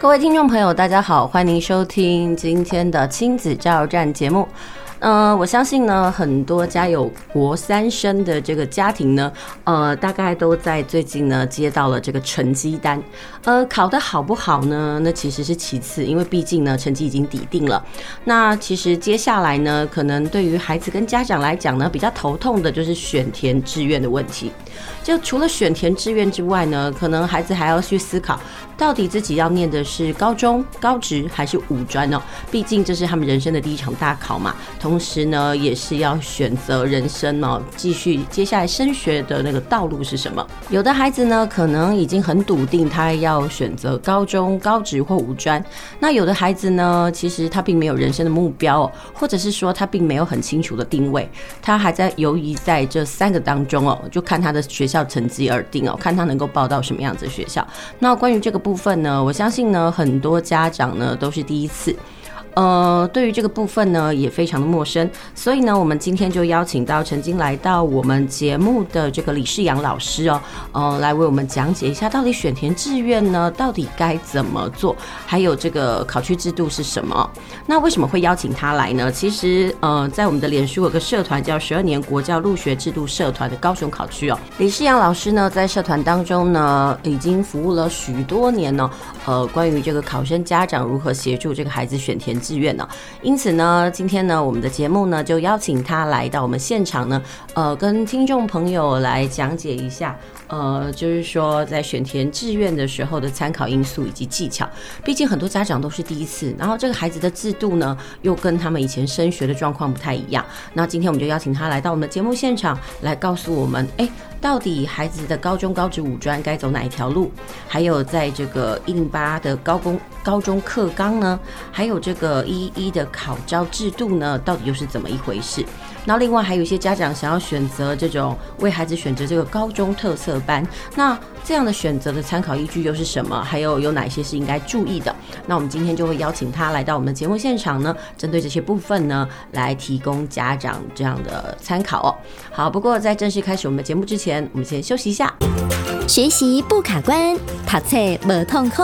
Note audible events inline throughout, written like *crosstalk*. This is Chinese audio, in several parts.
各位听众朋友，大家好，欢迎收听今天的亲子加油站节目。呃，我相信呢，很多家有国三生的这个家庭呢，呃，大概都在最近呢接到了这个成绩单。呃，考得好不好呢？那其实是其次，因为毕竟呢，成绩已经底定了。那其实接下来呢，可能对于孩子跟家长来讲呢，比较头痛的就是选填志愿的问题。就除了选填志愿之外呢，可能孩子还要去思考，到底自己要念的是高中、高职还是五专哦？毕竟这是他们人生的第一场大考嘛。同时呢，也是要选择人生哦，继续接下来升学的那个道路是什么？有的孩子呢，可能已经很笃定他要选择高中、高职或五专；那有的孩子呢，其实他并没有人生的目标哦，或者是说他并没有很清楚的定位，他还在犹豫在这三个当中哦，就看他的学校成绩而定哦，看他能够报到什么样子的学校。那关于这个部分呢，我相信呢，很多家长呢都是第一次。呃，对于这个部分呢，也非常的陌生，所以呢，我们今天就邀请到曾经来到我们节目的这个李世阳老师哦，呃，来为我们讲解一下到底选填志愿呢，到底该怎么做，还有这个考区制度是什么？那为什么会邀请他来呢？其实，呃，在我们的脸书有个社团叫“十二年国教入学制度社团”的高雄考区哦，李世阳老师呢，在社团当中呢，已经服务了许多年呢，呃，关于这个考生家长如何协助这个孩子选填。志愿呢，因此呢，今天呢，我们的节目呢，就邀请他来到我们现场呢，呃，跟听众朋友来讲解一下，呃，就是说在选填志愿的时候的参考因素以及技巧。毕竟很多家长都是第一次，然后这个孩子的制度呢，又跟他们以前升学的状况不太一样。那今天我们就邀请他来到我们的节目现场，来告诉我们，哎。到底孩子的高中、高职、五专该走哪一条路？还有在这个一零八的高工高中课纲呢？还有这个呃一一的考招制度呢？到底又是怎么一回事？那另外还有一些家长想要选择这种为孩子选择这个高中特色班，那这样的选择的参考依据又是什么？还有有哪些是应该注意的？那我们今天就会邀请他来到我们的节目现场呢，针对这些部分呢，来提供家长这样的参考哦。好，不过在正式开始我们的节目之前，我们先休息一下，学习不卡关，读册无痛苦。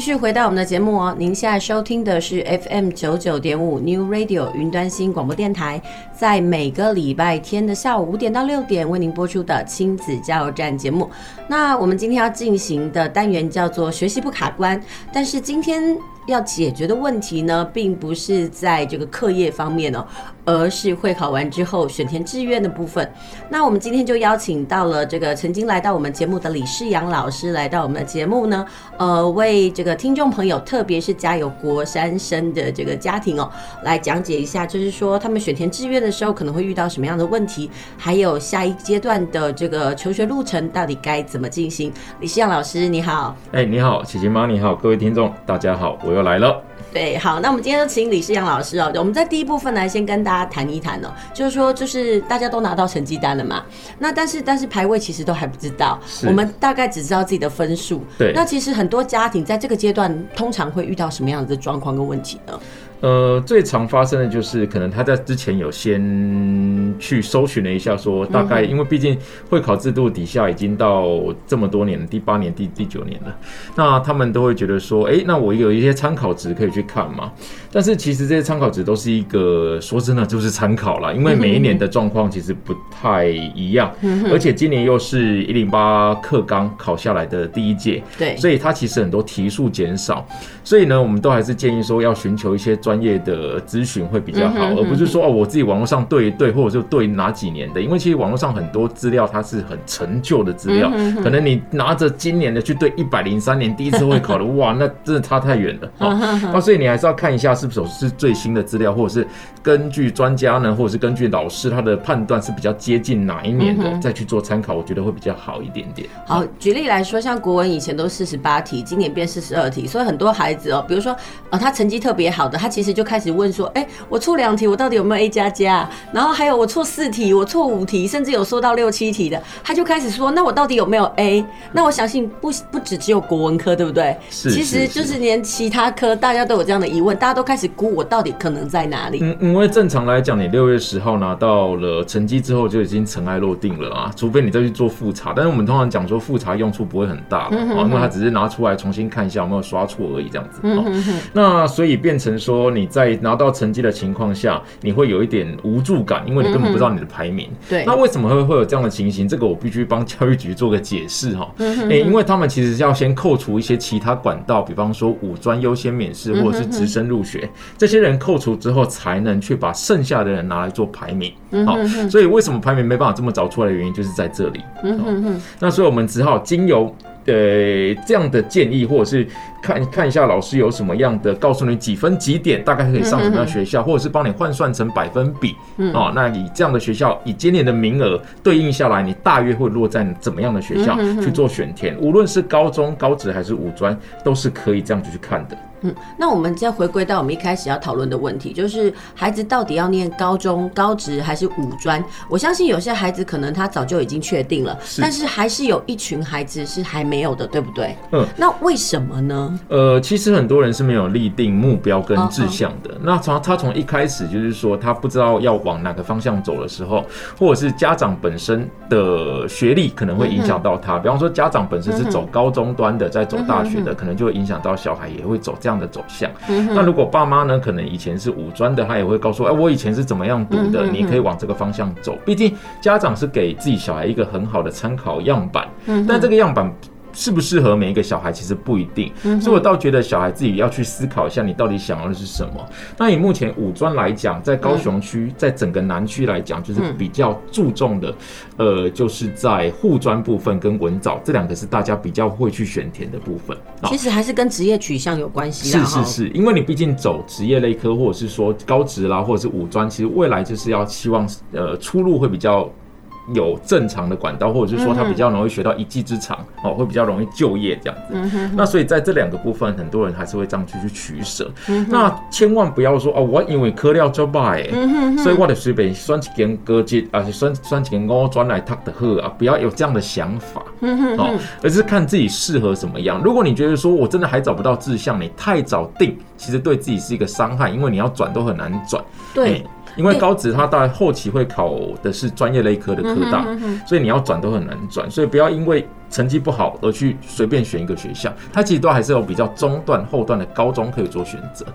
继续回到我们的节目哦，您现在收听的是 FM 九九点五 New Radio 云端新广播电台，在每个礼拜天的下午五点到六点为您播出的亲子加油站节目。那我们今天要进行的单元叫做学习不卡关，但是今天。要解决的问题呢，并不是在这个课业方面哦，而是会考完之后选填志愿的部分。那我们今天就邀请到了这个曾经来到我们节目的李世阳老师来到我们的节目呢，呃，为这个听众朋友，特别是家有国三生的这个家庭哦，来讲解一下，就是说他们选填志愿的时候可能会遇到什么样的问题，还有下一阶段的这个求学路程到底该怎么进行。李希阳老师，你好。哎，你好，琪琪妈，你好，各位听众，大家好。我又来了，对，好，那我们今天就请李世阳老师哦。我们在第一部分来先跟大家谈一谈哦，就是说，就是大家都拿到成绩单了嘛，那但是但是排位其实都还不知道，我们大概只知道自己的分数。对，那其实很多家庭在这个阶段通常会遇到什么样的状况跟问题呢？呃，最常发生的就是可能他在之前有先去搜寻了一下，说大概因为毕竟会考制度底下已经到这么多年了，第八年、第第九年了，那他们都会觉得说，哎，那我有一些参考值可以去看嘛。但是其实这些参考值都是一个说真的就是参考啦，因为每一年的状况其实不太一样，而且今年又是一零八课纲考下来的第一届，对，所以它其实很多题数减少，所以呢，我们都还是建议说要寻求一些专业的咨询会比较好，而不是说哦，我自己网络上对一对，或者就对哪几年的，因为其实网络上很多资料它是很陈旧的资料，可能你拿着今年的去对一百零三年第一次会考的，哇，那真的差太远了啊！那所以你还是要看一下是不是是最新的资料，或者是根据专家呢，或者是根据老师他的判断是比较接近哪一年的，再去做参考，我觉得会比较好一点点。好，举例来说，像国文以前都四十八题，今年变四十二题，所以很多孩子哦，比如说呃，他成绩特别好的，他其其实就开始问说，哎、欸，我错两题，我到底有没有 A 加加？然后还有我错四题，我错五题，甚至有说到六七题的，他就开始说，那我到底有没有 A？那我相信不不只只有国文科，对不对？是，其实就是连其他科大家都有这样的疑问，大家都开始估我到底可能在哪里。嗯，因为正常来讲，你六月十号拿到了成绩之后，就已经尘埃落定了啊，除非你再去做复查。但是我们通常讲说复查用处不会很大，嗯哼哼，因为他只是拿出来重新看一下有没有刷错而已，这样子。嗯哼哼，那所以变成说你在拿到成绩的情况下，你会有一点无助感，因为你根本不知道你的排名。嗯、对。那为什么会会有这样的情形？这个我必须帮教育局做个解释哈。嗯哼哼。因为他们其实是要先扣除一些其他管道，比方说五专优先免试或者是直升入学，这些人扣除之后，才能去把剩下的人拿来做排名。好，所以为什么排名没办法这么早出来的原因，就是在这里。嗯哼哼。那所以我们只好经由。呃，这样的建议，或者是看看一下老师有什么样的，告诉你几分几点大概可以上什么样的学校，或者是帮你换算成百分比，哦，那以这样的学校，以今年的名额对应下来，你大约会落在怎么样的学校去做选填？无论是高中、高职还是五专，都是可以这样子去看的。嗯，那我们再回归到我们一开始要讨论的问题，就是孩子到底要念高中、高职还是五专？我相信有些孩子可能他早就已经确定了，是，但是还是有一群孩子是还没有的，对不对？嗯，那为什么呢？呃，其实很多人是没有立定目标跟志向的。那从他从一开始就是说他不知道要往哪个方向走的时候，或者是家长本身的学历可能会影响到他。比方说家长本身是走高中端的，在走大学的，可能就会影响到小孩也会走这样。这样的走向，那如果爸妈呢，可能以前是五专的，他也会告诉我，哎，我以前是怎么样读的，你可以往这个方向走。毕竟家长是给自己小孩一个很好的参考样板，但这个样板。适不适合每一个小孩，其实不一定，所以我倒觉得小孩自己要去思考一下，你到底想要的是什么。那以目前五专来讲，在高雄区，在整个南区来讲，就是比较注重的，呃，就是在护专部分跟文藻这两个是大家比较会去选填的部分。其实还是跟职业取向有关系。是是是，因为你毕竟走职业类科，或者是说高职啦，或者是五专，其实未来就是要希望呃出路会比较。有正常的管道，或者是说他比较容易学到一技之长哦，会比较容易就业这样子。那所以在这两个部分，很多人还是会这样去去取舍。那千万不要说哦，我因为科料就败，所以我得随便选一间高职，而且选选一间五专来读的好啊，不要有这样的想法哦，而是看自己适合什么样。如果你觉得说我真的还找不到志向，你太早定，其实对自己是一个伤害，因为你要转都很难转。对。因为高职它到后期会考的是专业类科的科大，所以你要转都很难转，所以不要因为成绩不好而去随便选一个学校，它其实都还是有比较中段后段的高中可以做选择。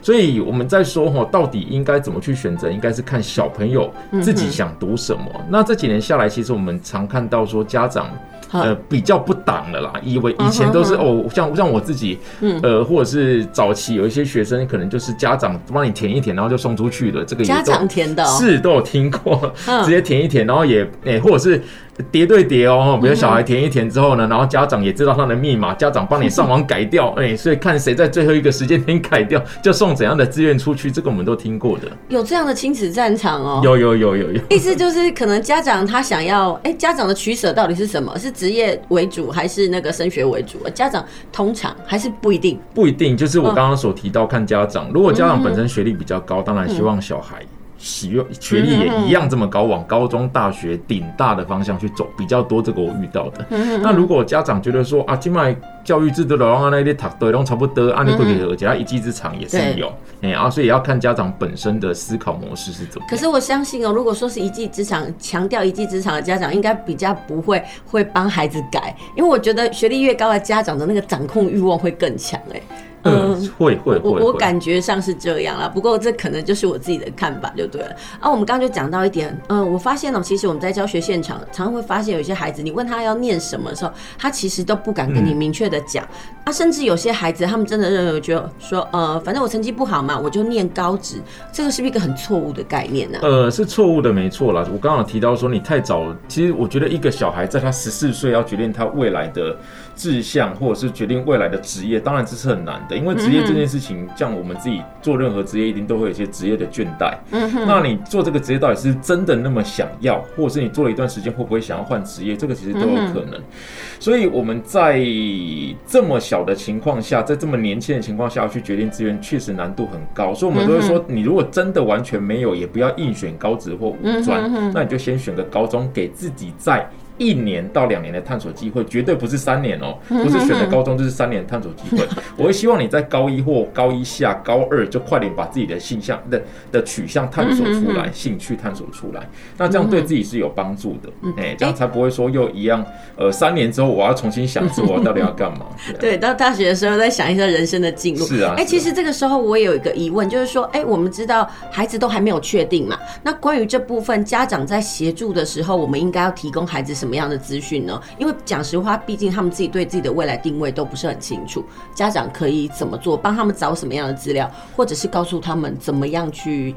所以我们在说哈，到底应该怎么去选择，应该是看小朋友自己想读什么。那这几年下来，其实我们常看到说家长。呃，比较不挡的啦，以为以前都是哦，像像我自己，呃，或者是早期有一些学生，可能就是家长帮你填一填，然后就送出去了。这个也家长填的，是都有听过，直接填一填，然后也诶，或者是。叠对叠哦，比如小孩填一填之后呢，然后家长也知道他的密码，家长帮你上网改掉，*laughs* 哎，所以看谁在最后一个时间点改掉，就送怎样的志愿出去，这个我们都听过的。有这样的亲子战场哦？有有有有有。意思就是，可能家长他想要，哎，家长的取舍到底是什么？是职业为主还是那个升学为主？家长通常还是不一定，不一定。就是我刚刚所提到，看家长，如果家长本身学历比较高，当然希望小孩。使用学历也一样这么高，往高中、大学、顶大的方向去走比较多。这个我遇到的。那如果家长觉得说啊，今麦教育制度的话，那些读对都差不多，按你规矩而且他一技之长也是有。哎啊，所以也要看家长本身的思考模式是怎么。可是我相信哦，如果说是一技之长，强调一技之长的家长，应该比较不会会帮孩子改，因为我觉得学历越高的家长的那个掌控欲望会更强。哎。嗯，会会会，我我感觉上是这样啦。不过这可能就是我自己的看法，就对了。啊，我们刚刚就讲到一点，嗯，我发现了，其实我们在教学现场常常会发现，有些孩子，你问他要念什么的时候，他其实都不敢跟你明确的讲。啊，甚至有些孩子，他们真的认为，就说，呃，反正我成绩不好嘛，我就念高职。这个是不是一个很错误的概念呢？呃，是错误的，没错啦。我刚刚提到说，你太早，其实我觉得一个小孩在他十四岁要决定他未来的志向，或者是决定未来的职业，当然这是很难的。因为职业这件事情，像我们自己做任何职业，一定都会有一些职业的倦怠。嗯哼，那你做这个职业到底是真的那么想要，或者是你做了一段时间会不会想要换职业？这个其实都有可能。所以我们在这么小的情况下，在这么年轻的情况下去决定志愿，确实难度很高。所以我们都会说，你如果真的完全没有，也不要硬选高职或五专，那你就先选个高中，给自己在。一年到两年的探索机会，绝对不是三年哦，不是选择高中就是三年探索机会。*laughs* 我会希望你在高一或高一下、高二就快点把自己的性向的的取向探索出来，兴趣探索出来，那这样对自己是有帮助的。哎，这样才不会说又一样，呃，三年之后我要重新想说我到底要干嘛。*laughs* 对，到大学的时候再想一下人生的进路。是啊，哎，其实这个时候我也有一个疑问，就是说，哎，我们知道孩子都还没有确定嘛，那关于这部分家长在协助的时候，我们应该要提供孩子什么么样的资讯呢？因为讲实话，毕竟他们自己对自己的未来定位都不是很清楚。家长可以怎么做？帮他们找什么样的资料，或者是告诉他们怎么样去。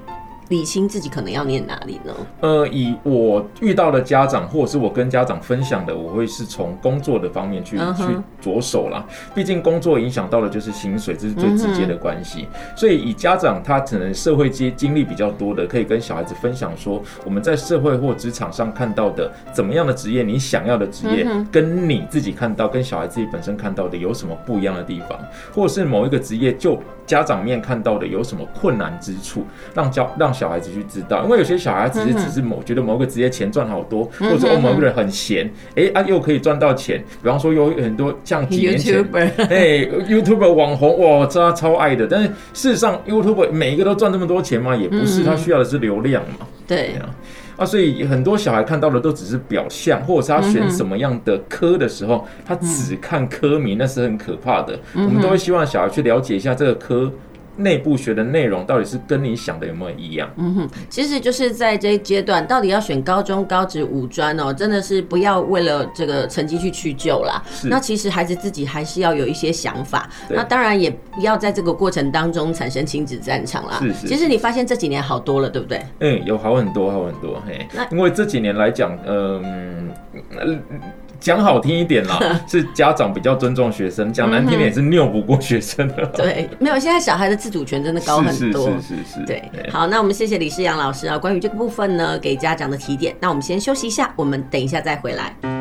理清自己可能要念哪里呢？呃，以我遇到的家长，或者是我跟家长分享的，我会是从工作的方面去、uh huh. 去着手啦。毕竟工作影响到的就是薪水，这是最直接的关系。Uh huh. 所以以家长他可能社会经经历比较多的，可以跟小孩子分享说，我们在社会或职场上看到的怎么样的职业，你想要的职业，跟你自己看到、跟小孩自己本身看到的有什么不一样的地方，或者是某一个职业就家长面看到的有什么困难之处，让教让。小孩子去知道，因为有些小孩子只是某觉得某个职业钱赚好多，或者说某个人很闲，哎、欸、啊又可以赚到钱。比方说有很多像 *laughs* 几年前，哎 YouTuber 网红哇，这他超爱的。但是事实上，YouTuber 每一个都赚这么多钱吗？也不是，他需要的是流量嘛。对啊，啊，所以很多小孩看到的都只是表象，或者是他选什么样的科的时候，他只看科名，那是很可怕的。我们都会希望小孩去了解一下这个科。内部学的内容到底是跟你想的有没有一样？嗯哼，其实就是在这一阶段，到底要选高中、高职、五专哦，真的是不要为了这个成绩去屈就啦。那其实孩子自己还是要有一些想法。那当然也不要在这个过程当中产生亲子战场啦。是是。其实你发现这几年好多了，对不对？嗯，有好很多，好很多。嘿，那因为这几年来讲，嗯。讲好听一点啦，*laughs* 是家长比较尊重学生；讲难听点也是拗不过学生的。对，没有，现在小孩的自主权真的高很多。是是是是，是。对，好，那我们谢谢李世阳老师啊，关于这个部分呢，给家长的提点。那我们先休息一下，我们等一下再回来。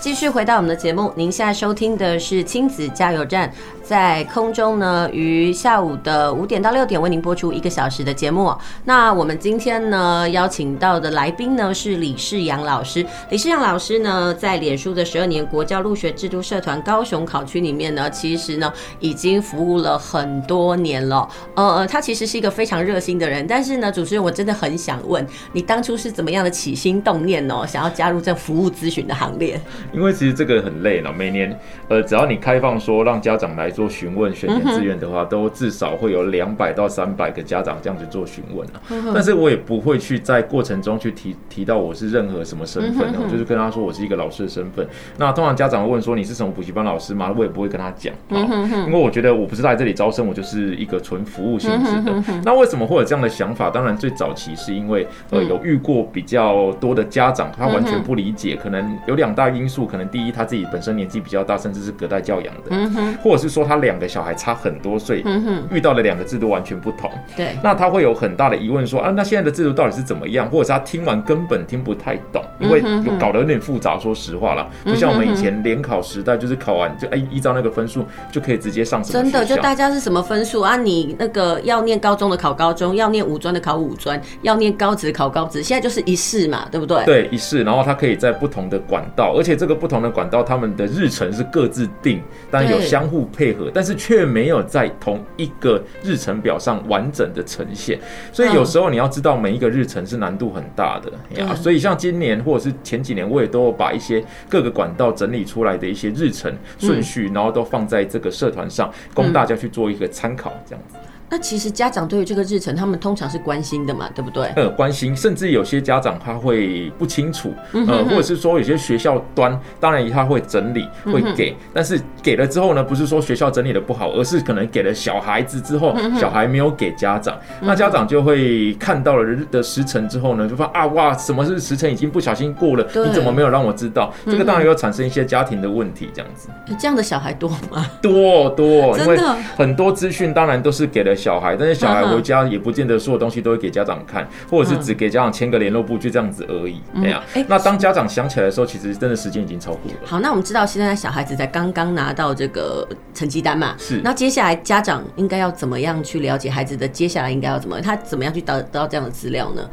继续回到我们的节目，您现在收听的是亲子加油站。在空中呢，于下午的五点到六点为您播出一个小时的节目。那我们今天呢，邀请到的来宾呢是李世阳老师。李世阳老师呢，在脸书的十二年国教入学制度社团高雄考区里面呢，其实呢已经服务了很多年了。呃，他其实是一个非常热心的人。但是呢，主持人我真的很想问，你当初是怎么样的起心动念哦，想要加入这服务咨询的行列？因为其实这个很累了，每年呃，只要你开放说让家长来做询问选填志愿的话，都至少会有两百到三百个家长这样子做询问啊。但是我也不会去在过程中去提提到我是任何什么身份，我就是跟他说我是一个老师的身份。那通常家长会问说，你是什么补习班老师吗？我也不会跟他讲啊，因为我觉得我不是来这里招生，我就是一个纯服务性质的。那为什么会有这样的想法？当然最早期是因为呃有遇过比较多的家长，他完全不理解，可能有两大因素，可能第一他自己本身年纪比较大，甚至是隔代教养的，嗯哼或者是说他两个。小孩差很多岁，嗯哼遇到的两个制度完全不同。对，那他会有很大的疑问，说啊，那现在的制度到底是怎么样？或者是他听完根本听不太懂，因为搞得有点复杂。说实话啦，不像我们以前联考时代，就是考完就哎依照那个分数就可以直接上什么。真的，就大家是什么分数啊？你那个要念高中的考高中，要念五专的考五专，要念高职考高职，现在就是一试嘛，对不对？对，一试，然后他可以在不同的管道，而且这个不同的管道，他们的日程是各自定，但有相互配合，但是。却没有在同一个日程表上完整的呈现，所以有时候你要知道每一个日程是难度很大的呀。所以像今年或者是前几年，我也都有把一些各个管道整理出来的一些日程顺序，然后都放在这个社团上，供大家去做一个参考，这样子。那其实家长对于这个日程，他们通常是关心的嘛，对不对？呃，关心，甚至有些家长他会不清楚，呃，或者是说有些学校端，当然他会整理，会给，但是给了之后呢，不是说学校整理的不好，而是可能给了小孩子之后，小孩没有给家长，那家长就会看到了日的时辰之后呢，就发啊哇，什么是时辰已经不小心过了，你怎么没有让我知道？这个当然要产生一些家庭的问题，这样子。*laughs* 这样的小孩多吗？多多，因为很多资讯当然都是给了小孩，但是小孩回家也不见得所有东西都会给家长看，或者是只给家长签个联络簿，就这样子而已。这样，那当家长想起来的时候，其实真的时间已经超过了。好，那我们知道现在小孩子才刚刚拿到这个成绩单嘛，是。那接下来家长应该要怎么样去了解孩子的接下来应该要怎么，他怎么样去得得到这样的资料呢？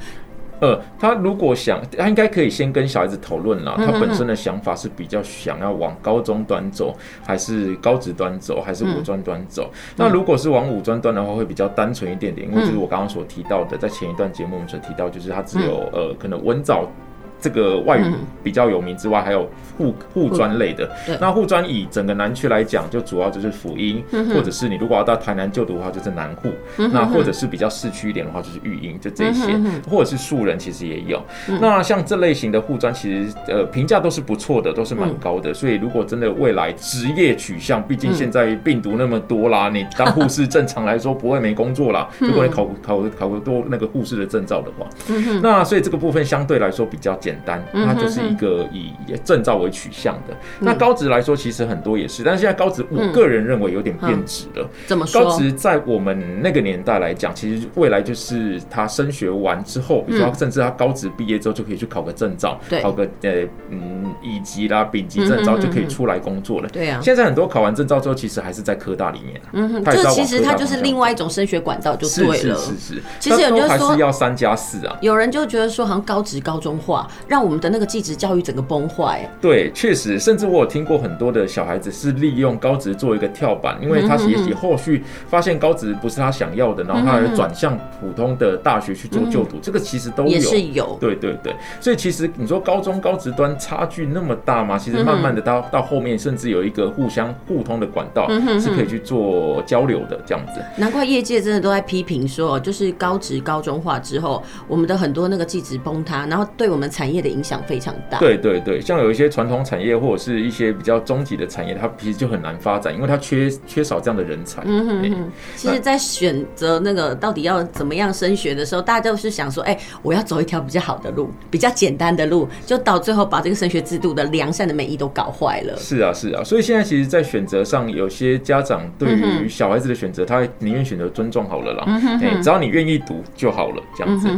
呃，他如果想，他应该可以先跟小孩子讨论了。他本身的想法是比较想要往高中端走，还是高职端走，还是五专端走？那如果是往五专端的话，会比较单纯一点点，因为就是我刚刚所提到的，在前一段节目我们所提到，就是他只有呃，可能文藻。这个外语比较有名之外，还有护护专类的。那护专以整个南区来讲，就主要就是辅英，或者是你如果要到台南就读的话，就是南护。那或者是比较市区一点的话，就是育英，就这些。或者是素人，其实也有。那像这类型的护专，其实呃评价都是不错的，都是蛮高的。所以如果真的未来职业取向，毕竟现在病毒那么多啦，你当护士正常来说不会没工作啦。如果你考考考个多那个护士的证照的话，那所以这个部分相对来说比较。简单，它就是一个以证照为取向的。那高职来说，其实很多也是，但是现在高职，我个人认为有点变质了。怎么说？高职在我们那个年代来讲，其实未来就是他升学完之后，比如说甚至他高职毕业之后就可以去考个证照，考个呃嗯乙级啦、丙级证照就可以出来工作了。对啊。现在很多考完证照之后，其实还是在科大里面。嗯哼。就其实它就是另外一种升学管道，就对了。是是是。其实有人就说要三加四啊。有人就觉得说，好像高职高中化。让我们的那个技职教育整个崩坏。对，确实，甚至我有听过很多的小孩子是利用高职做一个跳板，因为他也许后续发现高职不是他想要的，然后他还转向普通的大学去做就读，这个其实都有。也是有。对对对，所以其实你说高中高职端差距那么大吗？其实慢慢的到到后面，甚至有一个互相互通的管道是可以去做交流的这样子。难怪业界真的都在批评说，就是高职高中化之后，我们的很多那个技职崩塌，然后对我们产业的影响非常大。对对对，像有一些传统产业或者是一些比较终极的产业，它其实就很难发展，因为它缺缺少这样的人才。嗯哼哼。欸、其实，在选择那个到底要怎么样升学的时候，大家都是想说，哎、欸，我要走一条比较好的路，比较简单的路，就到最后把这个升学制度的良善的美意都搞坏了。是啊，是啊。所以现在其实，在选择上，有些家长对于小孩子的选择，他宁愿选择尊重好了啦。嗯哼哼。只要你愿意读就好了，这样子。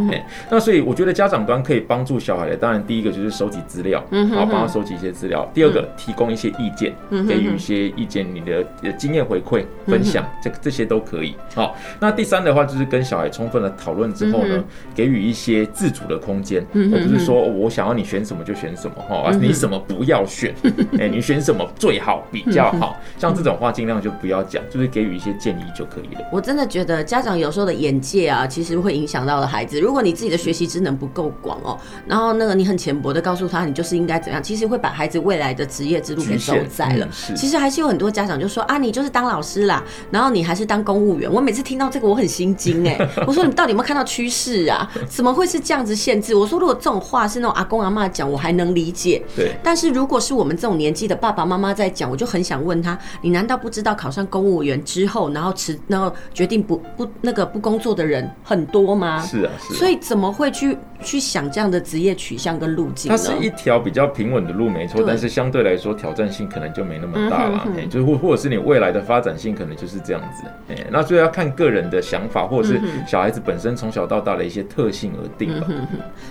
那所以我觉得家长端可以帮助小孩的，当然第一个就是收集资料，然后帮他收集一些资料。第二个，提供一些意见，给予一些意见，你的经验回馈分享，这这些都可以。好，那第三的话就是跟小孩充分的讨论之后呢，给予一些自主的空间，而不是说我想要你选什么就选什么哈，你什么不要选，*laughs* 哎，你选什么最好比较好，像这种话尽量就不要讲，就是给予一些建议就可以了。我真的觉得家长有时候的眼界啊，其实会影响到了孩子。如果你自己的学习职能不够广哦，然后那个你很浅薄的告诉他，你就是应该怎样，其实会把孩子未来的职业之路给走窄了。其实还是有很多家长就说啊，你就是当老师啦，然后你还是当公务员。我每次听到这个，我很心惊哎。我说你到底有没有看到趋势啊？怎么会是这样子限制？我说如果这种话是那种阿公阿妈讲，我还能理解。对。但是如果是我们这种年纪的爸爸妈妈在讲，我就很想问他：你难道不知道考上公务员之后，然后辞，然后决定不不那个不工作的人很多吗？是啊，是。所以怎么会去去想这样的职业取向跟路径？它是一条比较平稳的路，没错。但是相对来说，挑战性可能就没那么大了。哎，就是或或者是你未来的发展性可能就是这样子。哎，那就要看个人的想法，或者是小孩子本身从小到大的一些特性而定吧。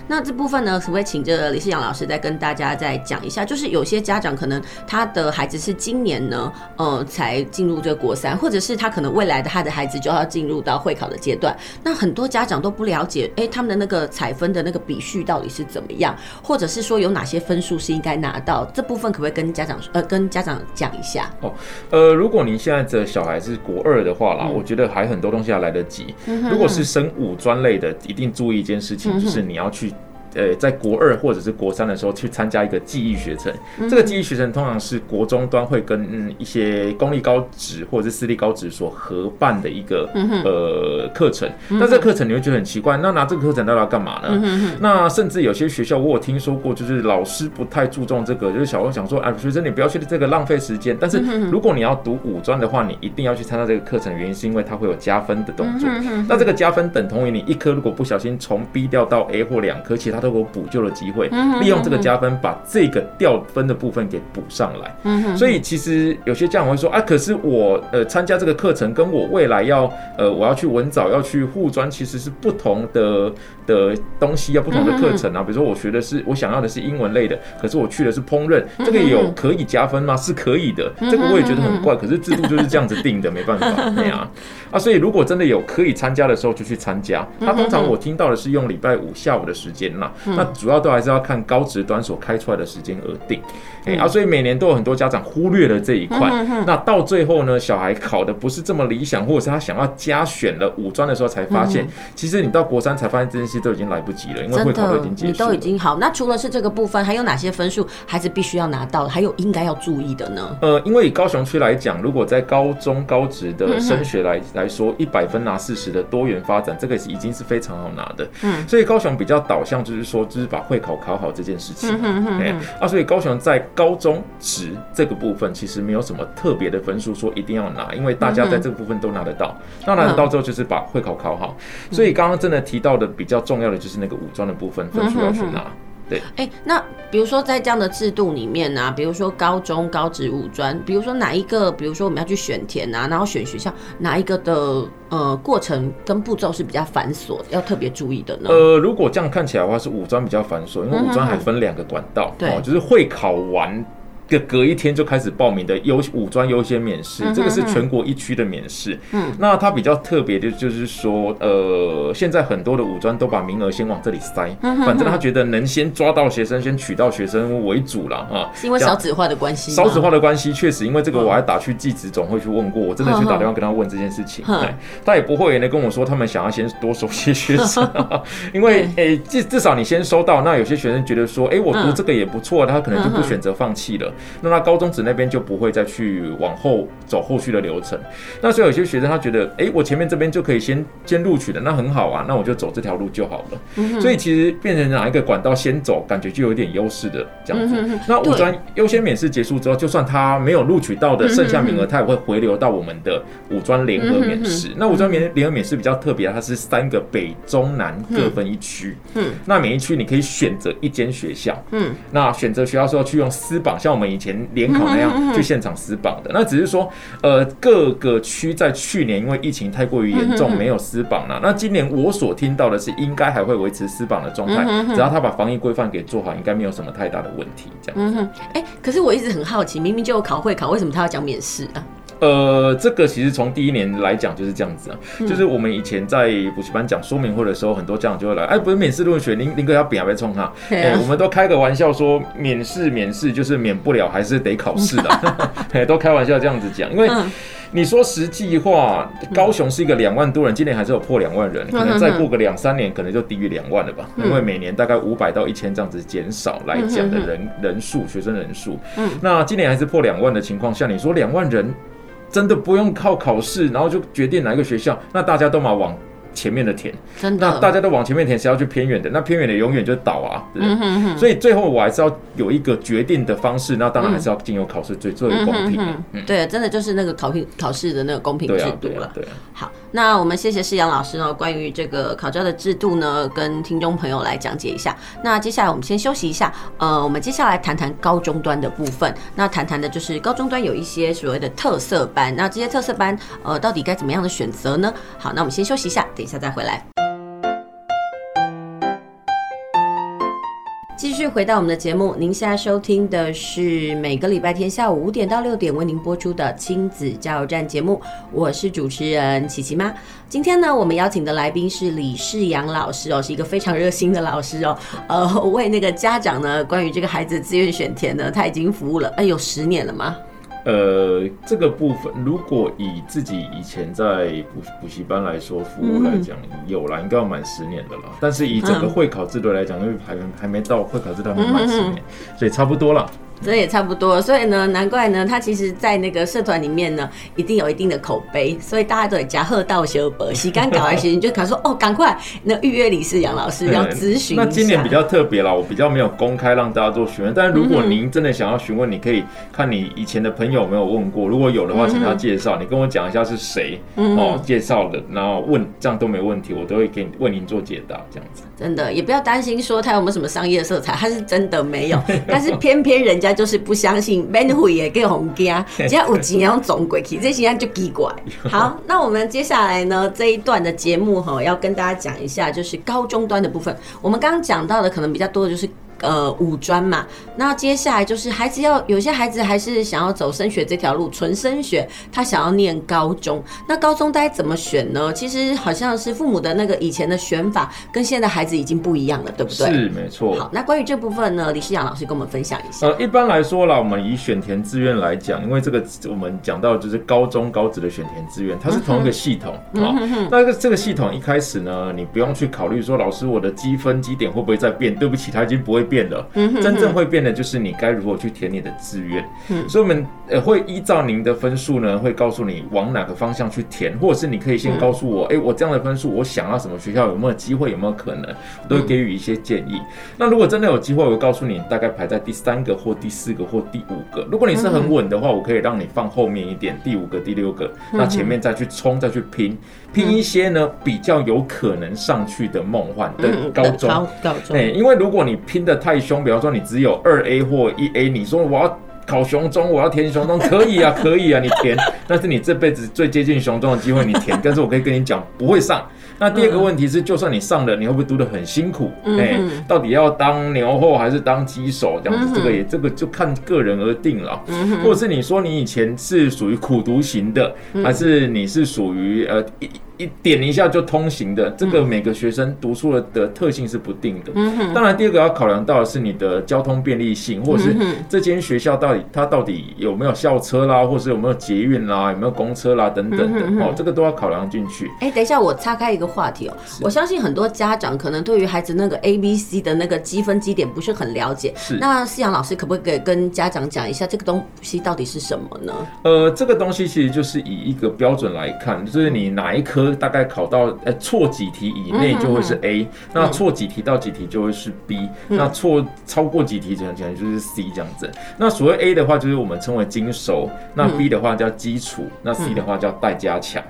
那这部分呢，可不可以请这个李世阳老师再跟大家再讲一下？就是有些家长可能他的孩子是今年呢，呃，才进入这个国三，或者是他可能未来的他的孩子就要进入到会考的阶段。那很多家长都不了解，哎，他们的那个采分的那个比序到底是怎么样，或者是说有哪些分数是应该拿到？这部分可不可以跟家长呃跟家长讲一下？哦，呃，如果您现在的小孩是国二的话啦，嗯、我觉得还很多东西要来得及。嗯、哼哼，如果是升五专类的，一定注意一件事情，嗯、就是你要去。呃，在国二或者是国三的时候去参加一个技艺学程。这个技艺学程通常是国中端会跟嗯一些公立高职或者是私立高职所合办的一个呃课程。那这个课程你会觉得很奇怪，那拿这个课程到底要干嘛呢？那甚至有些学校我有听说过，就是老师不太注重这个，就是小朋友想说，哎，学生你不要去这个浪费时间。但是如果你要读五专的话，你一定要去参加这个课程，原因是因为它会有加分的动作。那这个加分等同于你一科如果不小心从 B 掉到 A 或两科，其他都有补救的机会，利用这个加分把这个掉分的部分给补上来。所以其实有些家长会说啊，可是我呃参加这个课程，跟我未来要呃我要去文藻要去护专，其实是不同的的东西，要不同的课程啊。比如说我学的是我想要的是英文类的，可是我去的是烹饪，这个有可以加分吗？是可以的，这个我也觉得很怪，可是制度就是这样子定的，*laughs* 没办法，对啊。啊，所以如果真的有可以参加的时候，就去参加。他通常我听到的是用礼拜五下午的时间啦，那主要都还是要看高职端所开出来的时间而定。哎啊，所以每年都有很多家长忽略了这一块。那到最后呢，小孩考的不是这么理想，或者是他想要加选了五专的时候，才发现，其实你到国三才发现这件事都已经来不及了，因为会考都已经结束了。你都已经好。那除了是这个部分，还有哪些分数孩子必须要拿到，还有应该要注意的呢？呃，因为以高雄区来讲，如果在高中高职的升学来来说，一百分拿四十的多元发展，这个已经是非常好拿的。嗯，所以高雄比较导向就是说，就是把会考考好这件事情。嗯嗯嗯。啊，所以高雄在高中职这个部分其实没有什么特别的分数说一定要拿，因为大家在这个部分都拿得到。那拿得到之后就是把会考考好。所以刚刚真的提到的比较重要的就是那个武装的部分分数要去拿。对，哎、欸，那比如说在这样的制度里面呢、啊，比如说高中、高职、五专，比如说哪一个，比如说我们要去选填啊，然后选学校，哪一个的呃过程跟步骤是比较繁琐，要特别注意的呢？呃，如果这样看起来的话，是五专比较繁琐，因为五专还分两个管道，对、嗯，就是会考完。个隔一天就开始报名的优五专优先免试，这个是全国一区的免试。嗯，那它比较特别的，就是说，呃，现在很多的五专都把名额先往这里塞，反正他觉得能先抓到学生，先取到学生为主了啊。是因为少子化的关系？少子化的关系确实，因为这个我还打去技职总会去问过，我真的去打电话跟他问这件事情，他也不会呢跟我说他们想要先多收些学生，*laughs* 因为诶至至少你先收到，那有些学生觉得说，诶我读这个也不错，他可能就不选择放弃了。那他高中职那边就不会再去往后走后续的流程。那所以有些学生他觉得，哎，我前面这边就可以先先录取的，那很好啊，那我就走这条路就好了。所以其实变成哪一个管道先走，感觉就有点优势的这样子。那五专优先免试结束之后，就算他没有录取到的剩下名额，他也会回流到我们的五专联合免试。那五专联联合免试比较特别，它是三个北中南各分一区。嗯，那每一区你可以选择一间学校。嗯，那选择学校时候去用私榜，像我们以前。联考那样去现场撕榜的，那只是说，呃，各个区在去年因为疫情太过于严重，没有私榜了。那今年我所听到的是，应该还会维持私榜的状态，只要他把防疫规范给做好，应该没有什么太大的问题。这样。嗯哼，哎，可是我一直很好奇，明明就有考会考，为什么他要讲免试啊？呃，这个其实从第一年来讲就是这样子啊，就是我们以前在补习班讲说明会的时候，很多家长就会来，哎，不是免试入学，您您可要扁还是冲哈？哎，我们都开个玩笑说，免试免试就是免不了还是得考试的，*laughs* 哎，都开玩笑这样子讲，因为你说实际话，高雄是一个两万多人，今年还是有破两万人，可能再过个两三年，可能就低于两万了吧，因为每年大概五百到一千这样子减少来讲的人人数，学生人数，嗯，那今年还是破两万的情况下，你说两万人。真的不用靠考试，然后就决定哪一个学校，那大家都嘛往前面的填，真的，那大家都往前面填，谁要去偏远的？那偏远的永远就倒啊，对不对？嗯、哼哼，所以最后我还是要有一个决定的方式，那当然还是要经由考试最最为公平。对，真的就是那个考评考试的那个公平制度了。对，好，那我们谢谢世阳老师呢，关于这个考招的制度呢，跟听众朋友来讲解一下。那接下来我们先休息一下，呃，我们接下来谈谈高中端的部分。那谈谈的就是高中端有一些所谓的特色班，那这些特色班呃，到底该怎么样的选择呢？好，那我们先休息一下。等一下再回来，继续回到我们的节目。您现在收听的是每个礼拜天下午五点到六点为您播出的亲子加油站节目，我是主持人琪琪妈。今天呢，我们邀请的来宾是李世阳老师哦，是一个非常热心的老师哦。*laughs* 呃，为那个家长呢，关于这个孩子自愿选填呢，他已经服务了，哎，有十年了吗？呃，这个部分如果以自己以前在补补习班来说服务来讲，嗯、有啦，应该要满十年的了。但是以整个会考制度来讲，因为还还没到会考制度还没满十年，嗯、所以差不多了。这也差不多，所以呢，难怪呢，他其实，在那个社团里面呢，一定有一定的口碑，所以大家都得夹贺道修博，洗干搞完时你就可能说，哦，赶快那预约李世阳老师要咨询。那今年比较特别啦，我比较没有公开让大家做询问，但是如果您真的想要询问，你可以看你以前的朋友有没有问过，如果有的话，请他介绍，你跟我讲一下是谁哦介绍的，然后问这样都没问题，我都会给你为您做解答，这样子。真的也不要担心说他有没有什么商业色彩，他是真的没有，但是偏偏人家就是不相信。*laughs* 免费的给红家，只要有钱要总过去，这现在就奇怪。*laughs* 好，那我们接下来呢这一段的节目哈，要跟大家讲一下，就是高中端的部分。我们刚刚讲到的可能比较多的就是。呃，五专嘛，那接下来就是孩子要有些孩子还是想要走升学这条路，纯升学，他想要念高中。那高中该怎么选呢？其实好像是父母的那个以前的选法，跟现在孩子已经不一样了，对不对？是，没错。好，那关于这部分呢，李世阳老师跟我们分享一下。呃，一般来说啦，我们以选填志愿来讲，因为这个我们讲到就是高中高职的选填志愿，它是同一个系统啊。嗯哼哦、那个这个系统一开始呢，你不用去考虑说老师我的积分积点会不会再变？对不起，它已经不会。变的，真正会变的就是你该如何去填你的志愿。所以我们呃会依照您的分数呢，会告诉你往哪个方向去填，或者是你可以先告诉我，哎，我这样的分数，我想要什么学校，有没有机会，有没有可能，我都会给予一些建议。那如果真的有机会，我会告诉你大概排在第三个或第四个或第五个。如果你是很稳的话，我可以让你放后面一点，第五个、第六个，那前面再去冲，再去拼，拼一些呢比较有可能上去的梦幻的高中。高中，哎，因为如果你拼的太凶，比方说你只有二 A 或一 A，你说我要考雄中，我要填雄中，可以啊，可以啊，你填，*laughs* 但是你这辈子最接近雄中的机会，你填，但是我可以跟你讲，不会上。那第二个问题是，就算你上了，你会不会读得很辛苦？哎，到底要当牛后还是当鸡手？这样子，这个也这个就看个人而定了。或者是你说你以前是属于苦读型的，还是你是属于呃一。点一下就通行的，这个每个学生读书的的特性是不定的。嗯哼。当然，第二个要考量到的是你的交通便利性，或者是这间学校到底它到底有没有校车啦，或是有没有捷运啦，有没有公车啦等等的哦，这个都要考量进去。哎，等一下，我岔开一个话题哦。我相信很多家长可能对于孩子那个 A、B、C 的那个积分基点不是很了解。是。那思阳老师可不可以跟家长讲一下这个东西到底是什么呢？呃，这个东西其实就是以一个标准来看，就是你哪一科。大概考到呃错几题以内就会是 A，那错几题到几题就会是 B，那错超过几题可能就是 C 这样子。那所谓 A 的话就是我们称为精熟，那 B 的话叫基础，那 C 的话叫待加强。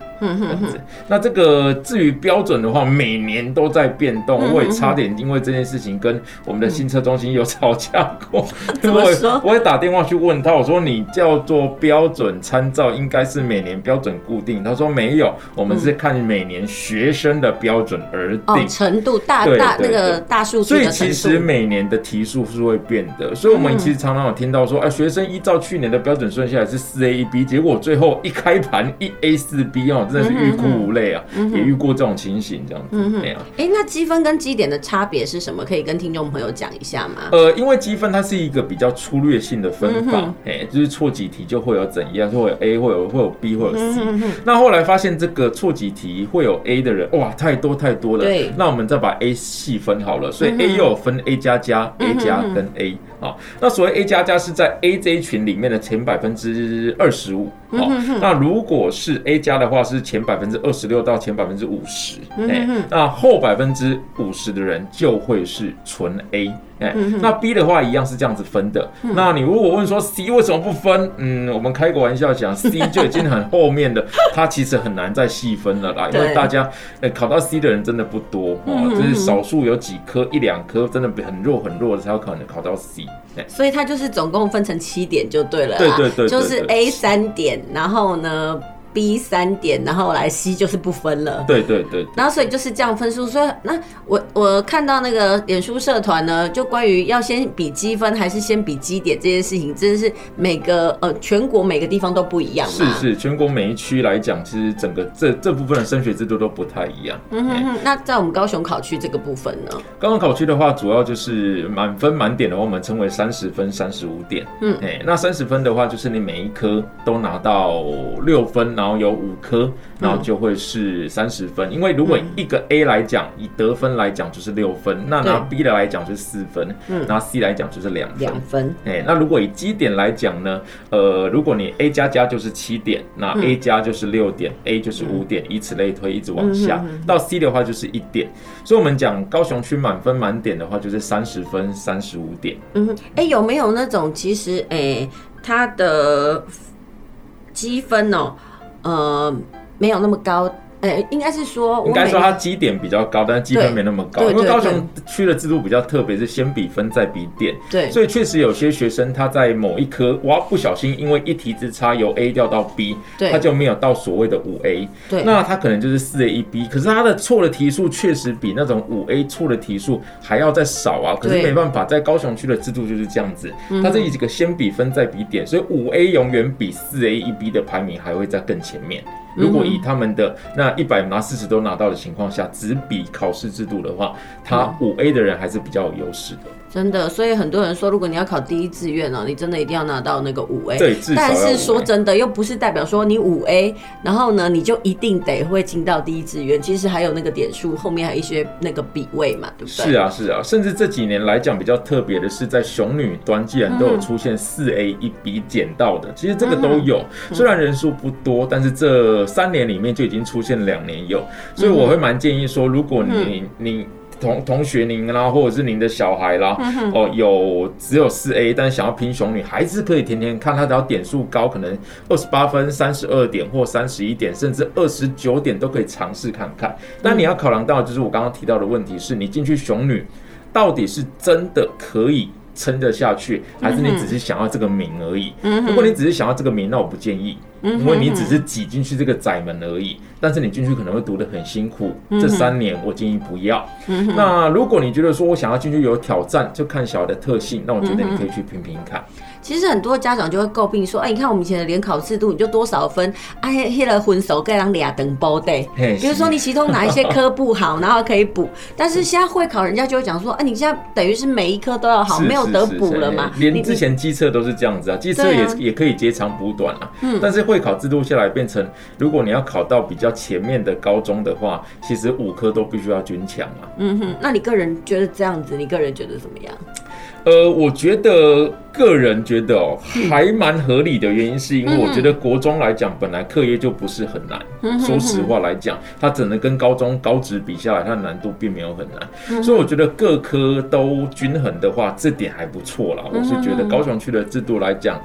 那这个至于标准的话，每年都在变动。我也差点因为这件事情跟我们的新车中心有吵架过。*laughs* 怎么说？我也打电话去问他，我说你叫做标准参照，应该是每年标准固定。他说没有，我们是看每年学生的标准而定。哦，程度大大那个大数据。所以其实每年的提数是会变的。所以我们其实常常有听到说，哎，学生依照去年的标准算下来是四 A 一 B，结果最后一开盘一 A 四 B 哦。真的是欲哭无泪啊！嗯、也遇过这种情形，这样子。哎、欸，那积分跟基点的差别是什么？可以跟听众朋友讲一下吗？呃，因为积分它是一个比较粗略性的分法，哎、就是错几题就会有怎样，就会有 A，会有会有 B，会有 C。那后来发现这个错几题会有 A 的人，哇，太多太多了。对，那我们再把 A 细分好了，所以 A 又有分 A 加加、A 加跟 A。好，那所谓 A 加加是在 A 这一群里面的前百分之二十五。好，那如果是 A 加的话，是前百分之二十六到前百分之五十。哎，那后百分之五十的人就会是纯 A。哎，那 B 的话一样是这样子分的。那你如果问说 C 为什么不分？嗯，我们开个玩笑讲，C 就已经很后面的，它其实很难再细分了啦，因为大家考到 C 的人真的不多哦，就是少数有几科一两科真的很弱很弱的才有可能考到 C。所以它就是总共分成七点就对了。对对对，就是 A 三点，然后呢 B 三点，然后来 C 就是不分了。对对对，对。然后所以就是这样分数。所以那我我看到那个脸书社团呢，就关于要先比积分还是先比基点这件事情，真的是每个呃全国每个地方都不一样。是是，全国每一区来讲，其实整个这这部分的升学制度都不太一样。嗯哼哼。那在我们高雄考区这个部分呢？高雄考区的话，主要就是满分满点的话，我们称为三十分、三十五点。嗯，哎，那三十分的话，就是你每一科都拿到六分。然后有五科，然后就会是三十分。因为如果一个 A 来讲，以得分来讲就是六分，那拿 B 的来讲就是四分，拿 C 来讲就是两分。两分。哎，那如果以基点来讲呢？呃，如果你 A 加加就是七点，那 A 加就是六点，A 就是五点，以此类推，一直往下。到 C 的话就是一点。所以我们讲高雄区满分满点的话，就是三十分，三十五点。嗯，哎，有没有那种其实哎，它的积分哦？呃，没有那么高。哎，应该是说，应该说它基点比较高，但是积分没那么高。因为高雄区的制度比较特别，是先比分再比点。对，所以确实有些学生他在某一科，哇，不小心因为一题之差由 A 掉到 B，他就没有到所谓的五 A。对，那他可能就是四 A 一 B，可是他的错的题数确实比那种五 A 错的题数还要再少啊。可是没办法，在高雄区的制度就是这样子，他这几个先比分再比点，所以五 A 永远比四 A 一 B 的排名还会在更前面。如果以他们的那一百拿四十都拿到的情况下，只比考试制度的话，他五 A 的人还是比较有优势的。真的，所以很多人说，如果你要考第一志愿呢，你真的一定要拿到那个五 A。对，但是说真的，又不是代表说你五 A，然后呢，你就一定得会进到第一志愿。其实还有那个点数，后面还有一些那个比位嘛，对不对？是啊，是啊。甚至这几年来讲，比较特别的是，在雄女端竟然都有出现四 A 一 B 捡到的，其实这个都有。虽然人数不多，但是这三年里面就已经出现两年有。所以我会蛮建议说，如果你你。同同学您啦，或者是您的小孩啦，哦，有只有四 A，但是想要拼雄女，还是可以填填看，他只要点数高，可能二十八分、三十二点或三十一点，甚至二十九点都可以尝试看看。但你要考量到，就是我刚刚提到的问题，是你进去雄女，到底是真的可以撑得下去，还是你只是想要这个名而已？如果你只是想要这个名，那我不建议。因为你只是挤进去这个窄门而已，但是你进去可能会读得很辛苦。这三年我建议不要。那如果你觉得说我想要进去有挑战，就看小孩的特性，那我觉得你可以去拼拼看。其实很多家长就会诟病说：“哎，你看我们以前的联考制度，你就多少分？哎，黑了分数该让俩等包的。比如说你其中哪一些科不好，然后可以补。*laughs* 但是现在会考，人家就会讲说：哎，你现在等于是每一科都要好，没有得补了嘛？连之前基测都是这样子啊，基测也也可以截长补短啊。嗯，但是。会考制度下来变成，如果你要考到比较前面的高中的话，其实五科都必须要均强啊。嗯哼，那你个人觉得这样子？你个人觉得怎么样？呃，我觉得个人觉得哦，还蛮合理的原因是因为我觉得国中来讲，本来课业就不是很难。说实话来讲，它只能跟高中高职比下来，它的难度并没有很难。所以我觉得各科都均衡的话，这点还不错啦。我是觉得高雄区的制度来讲，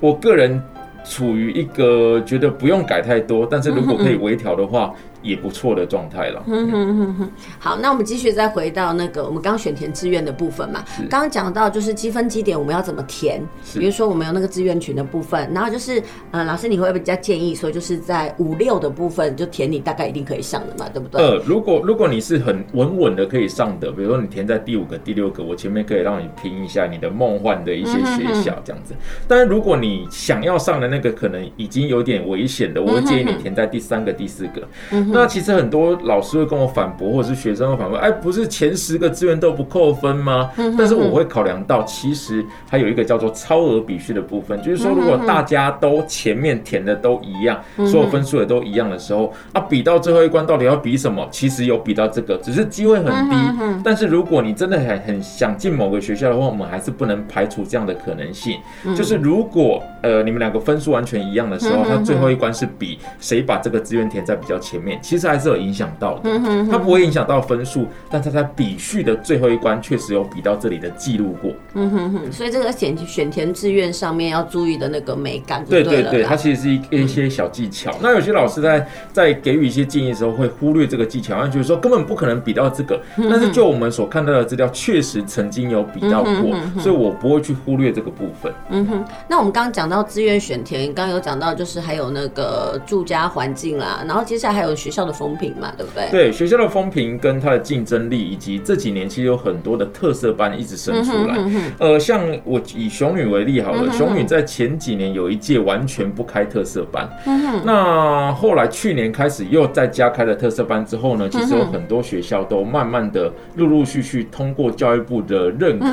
我个人。处于一个觉得不用改太多，但是如果可以微调的话。也不错的状态了。嗯哼哼哼。好，那我们继续再回到那个我们刚选填志愿的部分嘛。刚刚讲到就是积分积点我们要怎么填？比如说我们有那个志愿群的部分，然后就是呃，老师你会比较建议说就是在五六的部分就填你大概一定可以上的嘛，对不对？呃，如果如果你是很稳稳的可以上的，比如说你填在第五个、第六个，我前面可以让你拼一下你的梦幻的一些学校这样子。但是如果你想要上的那个可能已经有点危险的，我会建议你填在第三个、第四个。嗯那其实很多老师会跟我反驳，或者是学生会反驳，哎，不是前十个志愿都不扣分吗？但是我会考量到，其实还有一个叫做超额比序的部分，就是说，如果大家都前面填的都一样，所有分数也都一样的时候，啊，比到最后一关到底要比什么？其实有比到这个，只是机会很低。但是如果你真的很很想进某个学校的话，我们还是不能排除这样的可能性。就是如果呃你们两个分数完全一样的时候，他最后一关是比谁把这个志愿填在比较前面。其实还是有影响到的。它不会影响到分数，但它在比序的最后一关确实有比到这里的记录过。嗯哼哼，所以这个选选填志愿上面要注意的那个美感对，对对对，它其实是一一些小技巧。那有些老师在在给予一些建议的时候会忽略这个技巧，就是说根本不可能比到这个。但是就我们所看到的资料，确实曾经有比到过，所以我不会去忽略这个部分。嗯哼，那我们刚刚讲到志愿选填，刚刚有讲到就是还有那个住家环境啦，然后接下来还有学校的风评嘛，对不对？对，学校的风评跟它的竞争力，以及这几年其实有很多的特色班一直生出来。呃，像我以雄女为例好了，雄女在前几年有一届完全不开特色班，那后来去年开始又再加开了特色班之后呢，其实有很多学校都慢慢的陆陆续续通过教育部的认可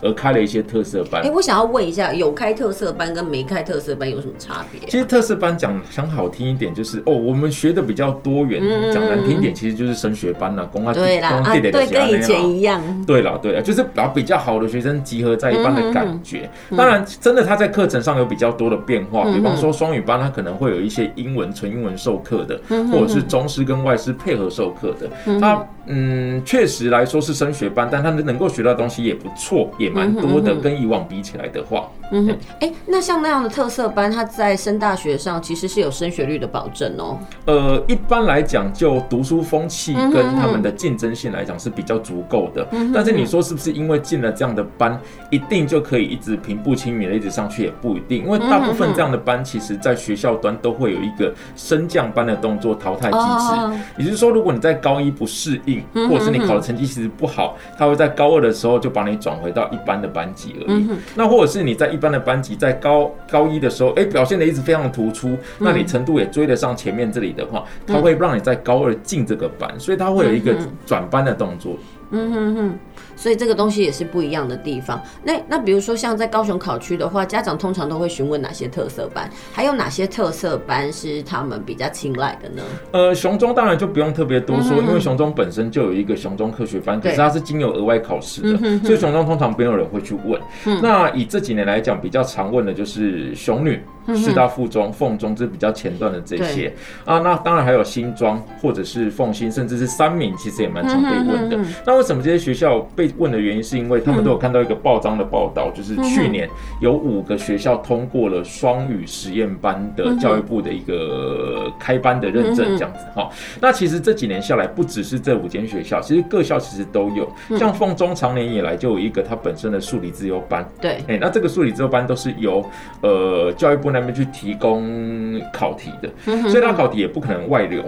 而开了一些特色班。哎，我想要问一下，有开特色班跟没开特色班有什么差别？其实特色班讲讲好听一点，就是哦，我们学的比较多元；讲难听一点，其实就是升学班呐，公啊，对啦，对，跟以前一样。对啦，对啦，就是把比较好的学生集合在一班的感觉。当然，真的他在课程上有比较多的变化，比方说双语班，他可能会有一些英文纯英文授课的，或者是中师跟外师配合授课的。他嗯，确实来说是升学班，但他能够学到的东西也不错，也蛮多的，跟以往比起来的话。嗯哼，哎，那像那样的特色班，它在升大学上其实是有升学率的保证哦。呃，一般来讲，就读书风气跟他们的竞争性来讲是比较足够的。但是你说是不是因为进了这样的班，一定就可以一直平步青云的一直上去也不一定，因为大部分这样的班，其实在学校端都会有一个升降班的动作淘汰机制。也就是说，如果你在高一不适应，或者是你考的成绩其实不好，他会在高二的时候就把你转回到一般的班级而已。那或者是你在一一般的班级在高高一的时候，哎、欸，表现的一直非常突出，那你程度也追得上前面这里的话，他会让你在高二进这个班，所以他会有一个转班的动作。嗯哼哼，所以这个东西也是不一样的地方。那那比如说像在高雄考区的话，家长通常都会询问哪些特色班，还有哪些特色班是他们比较青睐的呢？呃，雄中当然就不用特别多说，因为雄中本身就有一个雄中科学班，可是它是经由额外考试的，所以雄中通常没有人会去问。那以这几年来讲，比较常问的就是雄女。师大附中、凤中，这比较前段的这些啊，那当然还有新庄或者是凤新，甚至是三明，其实也蛮常被问的。那为什么这些学校被问的原因，是因为他们都有看到一个报章的报道，就是去年有五个学校通过了双语实验班的教育部的一个开班的认证，这样子哈。那其实这几年下来，不只是这五间学校，其实各校其实都有。像凤中常年以来就有一个它本身的数理自由班，对，哎，那这个数理自由班都是由呃教育部那。他们去提供考题的，所以他考题也不可能外流，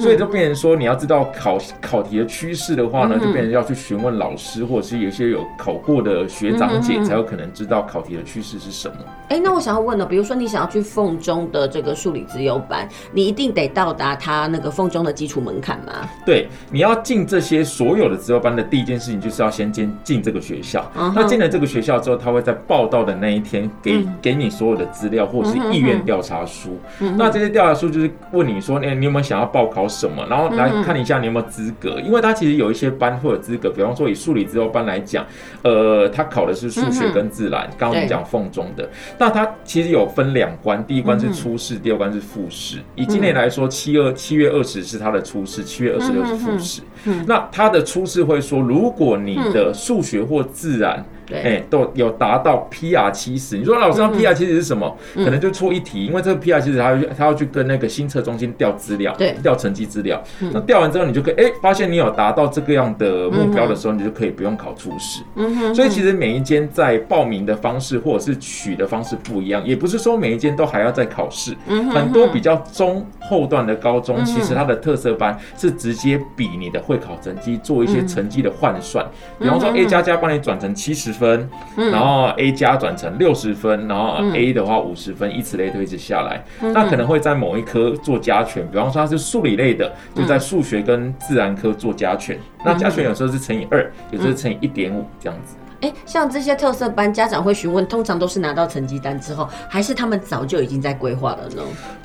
所以就变成说，你要知道考考题的趋势的话呢，就变成要去询问老师，或者是有些有考过的学长姐，才有可能知道考题的趋势是什么。哎，那我想要问呢，比如说你想要去凤中的这个数理资优班，你一定得到达他那个凤中的基础门槛吗？对，你要进这些所有的资优班的第一件事情，就是要先进进这个学校。那进了这个学校之后，他会在报到的那一天给给你所有的资料，或者是。意愿调查书，那这些调查书就是问你说，哎，你有没有想要报考什么？然后来看一下你有没有资格，因为他其实有一些班会有资格，比方说以数理之后班来讲，呃，他考的是数学跟自然，刚刚我们讲凤中的，那他其实有分两关，第一关是初试，第二关是复试。以今年来说，七二七月二十是他的初试，七月二十六是复试。那他的初试会说，如果你的数学或自然哎、欸，都有达到 PR 七十。你说老师，那 PR 七十是什么？嗯、可能就错一题，因为这个 PR 七十，他要他要去跟那个新测中心调资料，对，调成绩资料。嗯、那调完之后，你就可以哎、欸，发现你有达到这个样的目标的时候，你就可以不用考初试。嗯哼。所以其实每一间在报名的方式或者是取的方式不一样，也不是说每一间都还要再考试。嗯哼。很多比较中后段的高中，其实它的特色班是直接比你的会考成绩做一些成绩的换算，比方说 A 加加帮你转成七十分，然后 A 加转成六十分，然后 A 的话五十分，以此类推，一直下来。那可能会在某一科做加权，比方说它是数理类的，就在数学跟自然科做加权。那加权有时候是乘以二，有时候是乘以一点五这样子。哎，像这些特色班，家长会询问，通常都是拿到成绩单之后，还是他们早就已经在规划了呢？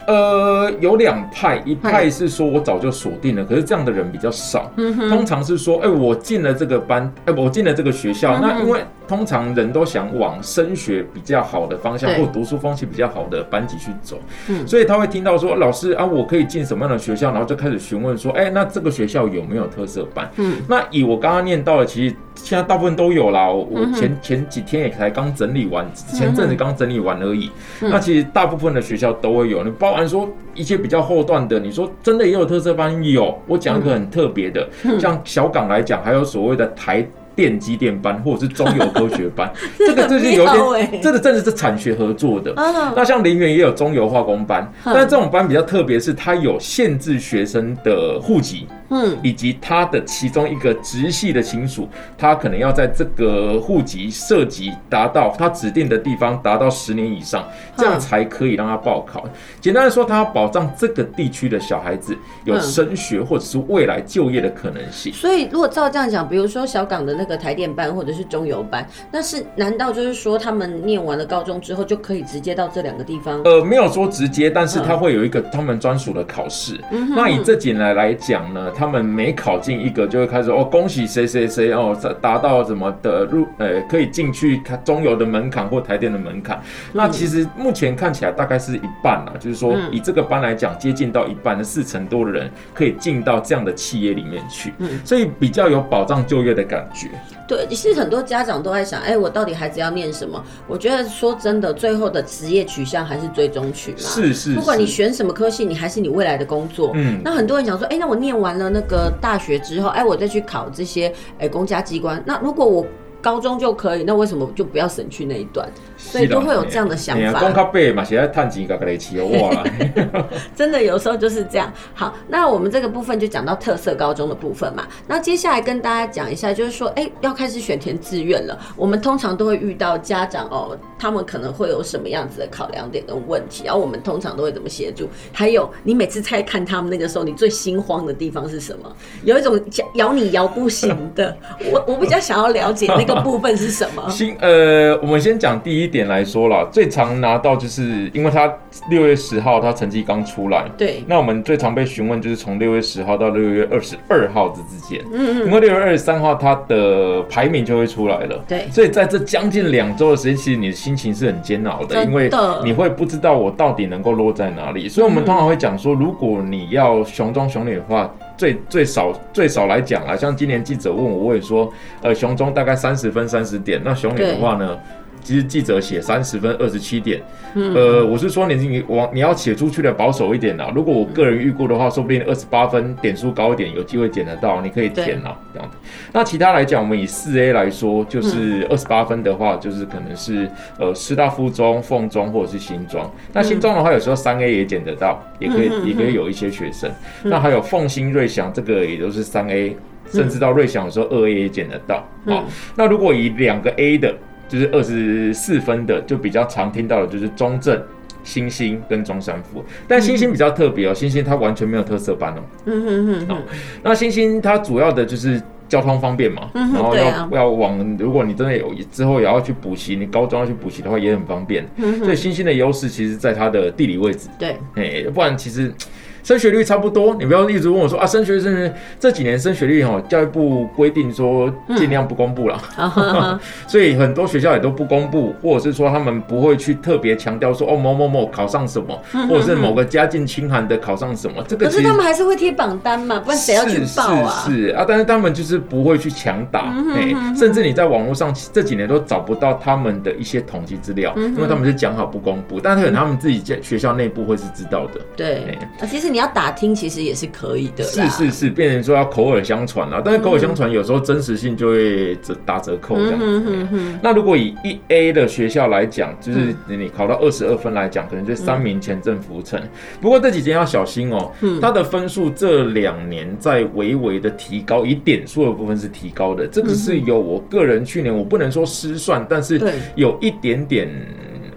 呃，有两派，一派是说我早就锁定了，可是这样的人比较少。嗯哼，通常是说，哎、欸，我进了这个班，哎、欸，我进了这个学校，嗯、那因为通常人都想往升学比较好的方向，或读书风气比较好的班级去走。嗯，所以他会听到说，老师啊，我可以进什么样的学校，然后就开始询问说，哎、欸，那这个学校有没有特色班？嗯，那以我刚刚念到的，其实。现在大部分都有啦，我前前几天也才刚整理完，前阵子刚整理完而已。那其实大部分的学校都会有，你包含说一些比较后段的，你说真的也有特色班，有。我讲一个很特别的，像小港来讲，还有所谓的台电机电班或者是中油科学班，*laughs* 这个最近有点，这个真的是产学合作的。那像林园也有中油化工班，但是这种班比较特别，是它有限制学生的户籍。嗯，以及他的其中一个直系的亲属，他可能要在这个户籍涉及达到他指定的地方达到十年以上，这样才可以让他报考。简单的说，他要保障这个地区的小孩子有升学或者是未来就业的可能性。所以，如果照这样讲，比如说小港的那个台电班或者是中油班，那是难道就是说他们念完了高中之后就可以直接到这两个地方？呃，没有说直接，但是他会有一个他们专属的考试。那以这几年来讲呢？他们每考进一个，就会开始哦，恭喜谁谁谁哦，达到什么的入，呃，可以进去看中油的门槛或台电的门槛。那其实目前看起来大概是一半啦，就是说以这个班来讲，接近到一半的四成多的人可以进到这样的企业里面去，所以比较有保障就业的感觉。对，其实很多家长都在想，哎，我到底孩子要念什么？我觉得说真的，最后的职业取向还是追踪取嘛。是是，不管你选什么科系，你还是你未来的工作。嗯，那很多人想说，哎，那我念完了那个大学之后，哎，我再去考这些，哎，公家机关。那如果我高中就可以，那为什么就不要省去那一段？所以都会有这样的想法。光靠背嘛，现在探几个个雷奇哇！*laughs* 真的有时候就是这样。好，那我们这个部分就讲到特色高中的部分嘛。那接下来跟大家讲一下，就是说，哎、欸，要开始选填志愿了。我们通常都会遇到家长哦，他们可能会有什么样子的考量点跟问题，然后我们通常都会怎么协助。还有，你每次在看他们那个时候，你最心慌的地方是什么？有一种咬你咬不醒的。我我比较想要了解那个部分是什么。*laughs* 心呃，我们先讲第一。点来说啦，最常拿到就是因为他六月十号他成绩刚出来，对，那我们最常被询问就是从六月十号到六月二十二号这之间，嗯嗯，因为六月二十三号他的排名就会出来了，对，所以在这将近两周的时间，其实你的心情是很煎熬的，因为你会不知道我到底能够落在哪里，所以我们通常会讲说，如果你要雄中雄女的话，最最少最少来讲啊，像今年记者问我，我也说，呃，熊中大概三十分三十点，那熊女的话呢？其实记者写三十分二十七点，呃，我是说你你往你要写出去的保守一点啦。如果我个人预估的话，说不定二十八分点数高一点，有机会捡得到，你可以填啦这样子。那其他来讲，我们以四 A 来说，就是二十八分的话，就是可能是呃师大附中、凤中或者是新庄。那新庄的话，有时候三 A 也捡得到，也可以也可以有一些学生。那还有凤新瑞祥，这个也都是三 A，甚至到瑞祥有时候二 A 也捡得到。好，那如果以两个 A 的。就是二十四分的，就比较常听到的，就是中正、新兴跟中山府。但新星比较特别哦，新星它完全没有特色班哦。嗯哼哼。哦，那新星它主要的就是交通方便嘛，然后要要往，如果你真的有之后也要去补习，你高中要去补习的话也很方便。所以新星的优势其实在它的地理位置。对。哎，不然其实。升学率差不多，你不要一直问我说啊，升学升学这几年升学率哦，教育部规定说尽量不公布了，嗯、*laughs* 所以很多学校也都不公布，或者是说他们不会去特别强调说哦某某某考上什么，或者是某个家境清寒的考上什么，这个可是他们还是会贴榜单嘛，不然谁要去报啊？是啊，但是他们就是不会去强打，哎，甚至你在网络上这几年都找不到他们的一些统计资料，因为他们是讲好不公布，但是可能他们自己在学校内部会是知道的。对，啊，其实你。你要打听，其实也是可以的。是是是，变成说要口耳相传了，但是口耳相传有时候真实性就会折打折扣这样子。嗯哼哼。那如果以一 A 的学校来讲，就是你考到二十二分来讲，可能就三名前正浮沉。不过这几天要小心哦，他的分数这两年在微微的提高，以点数的部分是提高的。这个是有我个人去年我不能说失算，但是有一点点。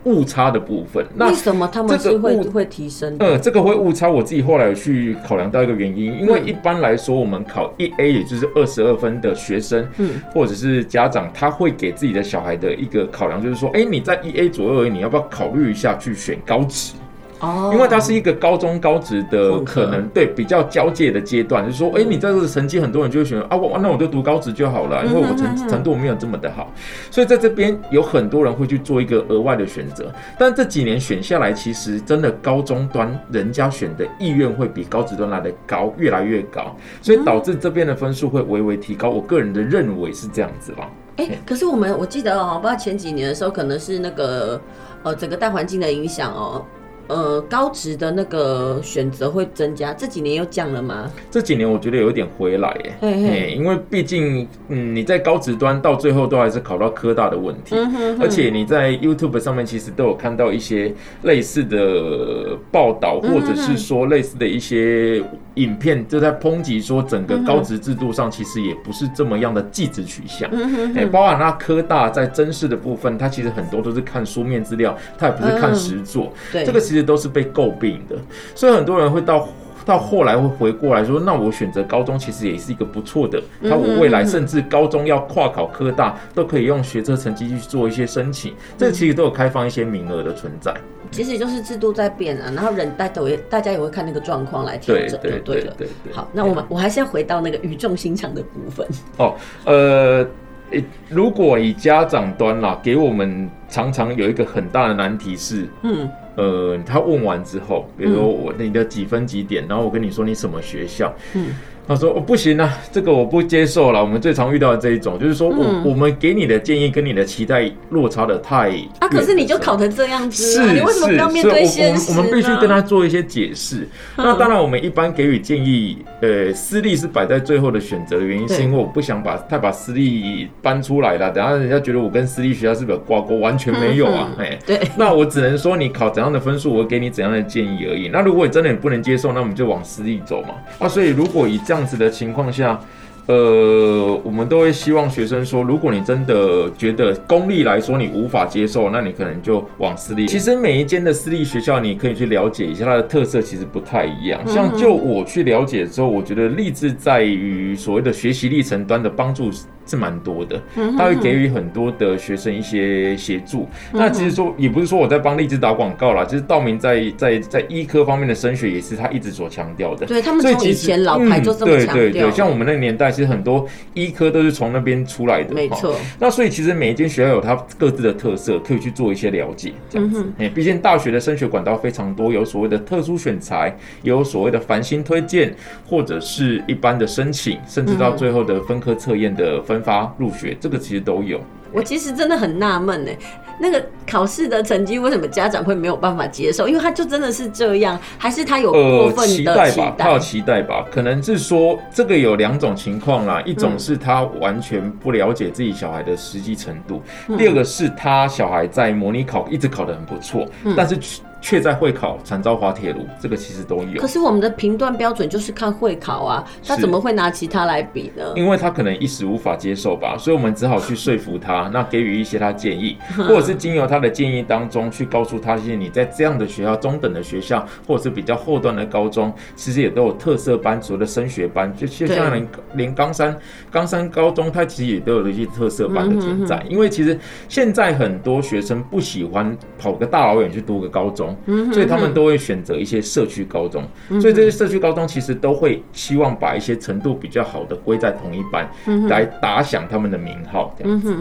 误差的部分，那为什么他们是会会提升？呃，这个会误差，我自己后来有去考量到一个原因，因为一般来说，我们考一 A，也就是二十二分的学生，嗯，或者是家长，他会给自己的小孩的一个考量，就是说，哎，你在一 A 左右而已，你要不要考虑一下去选高职？哦，因为它是一个高中高职的可能对比较交界的阶段，就是说，哎，你在这个成绩，很多人就会选啊，我那我就读高职就好了，因为我成程度没有这么的好，所以在这边有很多人会去做一个额外的选择。但这几年选下来，其实真的高中端人家选的意愿会比高职端来的高，越来越高，所以导致这边的分数会微微提高。我个人的认为是这样子吧。哎，可是我们我记得哦，不知道前几年的时候，可能是那个呃整个大环境的影响哦。呃，高职的那个选择会增加，这几年又降了吗？这几年我觉得有点回来耶，嘿嘿，因为毕竟，嗯，你在高职端到最后都还是考到科大的问题，嗯、哼哼，而且你在 YouTube 上面其实都有看到一些类似的报道，或者是说类似的一些影片，就在抨击说整个高职制度上其实也不是这么样的技职取向，哎、包含他科大在真试的部分，他其实很多都是看书面资料，他也不是看实作，嗯、这个其实。都是被诟病的，所以很多人会到到后来会回过来说，那我选择高中其实也是一个不错的。那我未来甚至高中要跨考科大，都可以用学车成绩去做一些申请，这其实都有开放一些名额的存在。其实就是制度在变啊，然后人大都也大家也会看那个状况来调整，就对了。对对对。好，那我们我还是要回到那个语重心长的部分。哦，呃。欸、如果以家长端啦，给我们常常有一个很大的难题是，嗯，呃，他问完之后，比如说我你的几分几点，然后我跟你说你什么学校，嗯。他说：“哦，不行啊，这个我不接受了。我们最常遇到的这一种，就是说我、嗯、我们给你的建议跟你的期待落差的太啊，可是你就考成这样子，是你为什么不要面对现实？我们我们必须跟他做一些解释。嗯、那当然，我们一般给予建议，呃，私立是摆在最后的选择的原因，是因为我不想把太把私立搬出来了，等下人家觉得我跟私立学校是不是有挂钩？完全没有啊，哎、嗯，对。那我只能说你考怎样的分数，我给你怎样的建议而已。那如果你真的你不能接受，那我们就往私立走嘛。啊，所以如果以这样子的情况下，呃，我们都会希望学生说，如果你真的觉得公立来说你无法接受，那你可能就往私立。其实每一间的私立学校，你可以去了解一下它的特色，其实不太一样。像就我去了解之后，我觉得励志在于所谓的学习历程端的帮助。是蛮多的，他会给予很多的学生一些协助。那其实说也不是说我在帮励志打广告啦，其实道明在在在医科方面的升学也是他一直所强调的。对，他们从以前老牌就这么强调。对对对，像我们那个年代，其实很多医科都是从那边出来的。没错。那所以其实每一间学校有它各自的特色，可以去做一些了解。这样子，哎，毕竟大学的升学管道非常多，有所谓的特殊选材，也有所谓的繁星推荐，或者是一般的申请，甚至到最后的分科测验的。分发入学，这个其实都有。我其实真的很纳闷呢，那个考试的成绩为什么家长会没有办法接受？因为他就真的是这样，还是他有过分的期待？呃，期待吧，他有期待吧？可能是说这个有两种情况啦，一种是他完全不了解自己小孩的实际程度，嗯，第二个是他小孩在模拟考一直考得很不错，嗯，但是。却在会考惨遭滑铁卢，这个其实都有。可是我们的评断标准就是看会考啊，他怎么会拿其他来比呢？因为他可能一时无法接受吧，所以我们只好去说服他，*laughs* 那给予一些他建议，*laughs* 或者是经由他的建议当中去告诉他一些你在这样的学校、中等的学校，或者是比较后段的高中，其实也都有特色班，所谓的升学班，就就像连连冈山冈山高中，它其实也都有一些特色班的存在。因为其实现在很多学生不喜欢跑个大老远去读个高中。所以他们都会选择一些社区高中，所以这些社区高中其实都会希望把一些程度比较好的归在同一班，来打响他们的名号。这样子。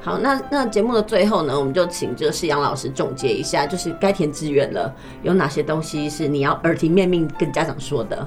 好，那那节目的最后呢，我们就请这个士阳老师总结一下，就是该填志愿了，有哪些东西是你要耳提面命跟家长说的？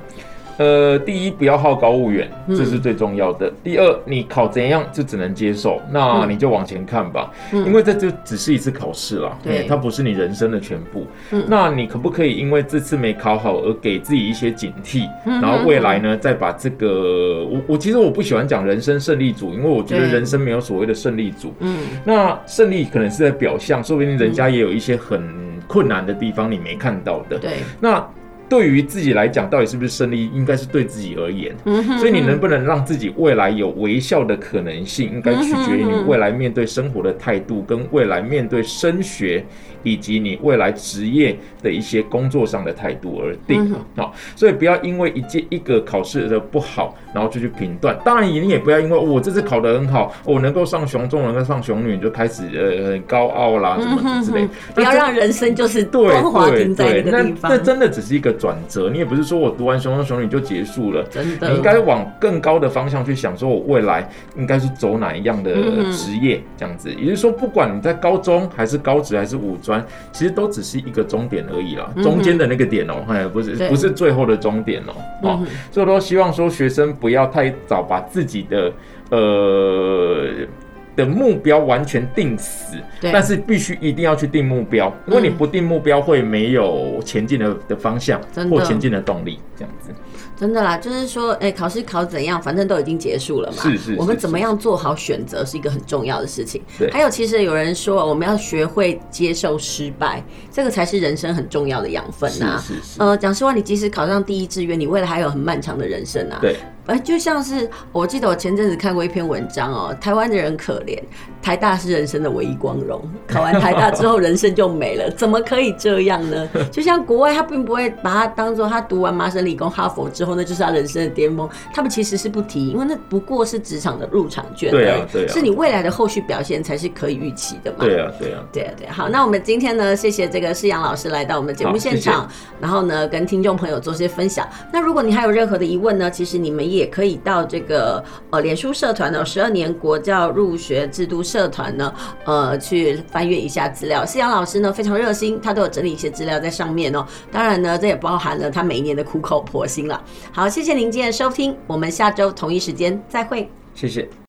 呃，第一，不要好高骛远，这是最重要的。嗯、第二，你考怎样就只能接受，那你就往前看吧，嗯、因为这就只是一次考试啦，对，它不是你人生的全部。嗯、那你可不可以因为这次没考好而给自己一些警惕，嗯、然后未来呢，再把这个，我我其实我不喜欢讲人生胜利组，因为我觉得人生没有所谓的胜利组。嗯，那胜利可能是在表象，说不定人家也有一些很困难的地方你没看到的。对，那。对于自己来讲，到底是不是胜利，应该是对自己而言。嗯哼，所以你能不能让自己未来有微笑的可能性，应该取决于你未来面对生活的态度，跟未来面对升学以及你未来职业的一些工作上的态度而定。好，所以不要因为一件一个考试的不好，然后就去评断。当然，你也不要因为我这次考得很好，我能够上雄中，能够上雄女，就开始呃很高傲啦，什么之类。不要让人生就是对对对。那这真的只是一个。转折，你也不是说我读完熊熊熊女就结束了，真的，你应该往更高的方向去想，说我未来应该是走哪一样的职业，这样子。也就是说，不管你在高中还是高职还是五专，其实都只是一个终点而已啦，中间的那个点哦、喔，哎，不是不是最后的终点哦、喔，哦，所以我都希望说学生不要太早把自己的呃。的目标完全定死，但是必须一定要去定目标，因为你不定目标会没有前进的的方向或前进的动力，这样子。真的啦，就是说，哎、欸，考试考怎样，反正都已经结束了嘛。是是，是是。我们怎么样做好选择是一个很重要的事情。对。还有，其实有人说，我们要学会接受失败，这个才是人生很重要的养分呐。是是是。呃，讲实话，你即使考上第一志愿，你未来还有很漫长的人生啊。对。哎，就像是我记得我前阵子看过一篇文章哦，台湾的人可怜，台大是人生的唯一光荣，考完台大之后人生就没了，*laughs* 怎么可以这样呢？就像国外，他并不会把它当做他读完麻省理工、哈佛之后，那就是他人生的巅峰，他们其实是不提，因为那不过是职场的入场券，对啊，对啊，是你未来的后续表现才是可以预期的嘛。对啊，对啊，对啊，对。好，那我们今天呢，谢谢这个士扬老师来到我们节目现场，谢谢，然后呢，跟听众朋友做些分享。那如果你还有任何的疑问呢，其实你们也可以到。这个呃，脸书社团呢，十二年国教入学制度社团呢，呃，去翻阅一下资料。思扬老师呢非常热心，他都有整理一些资料在上面哦。当然呢，这也包含了他每一年的苦口婆心了。好，谢谢您今天的收听，我们下周同一时间再会。谢谢。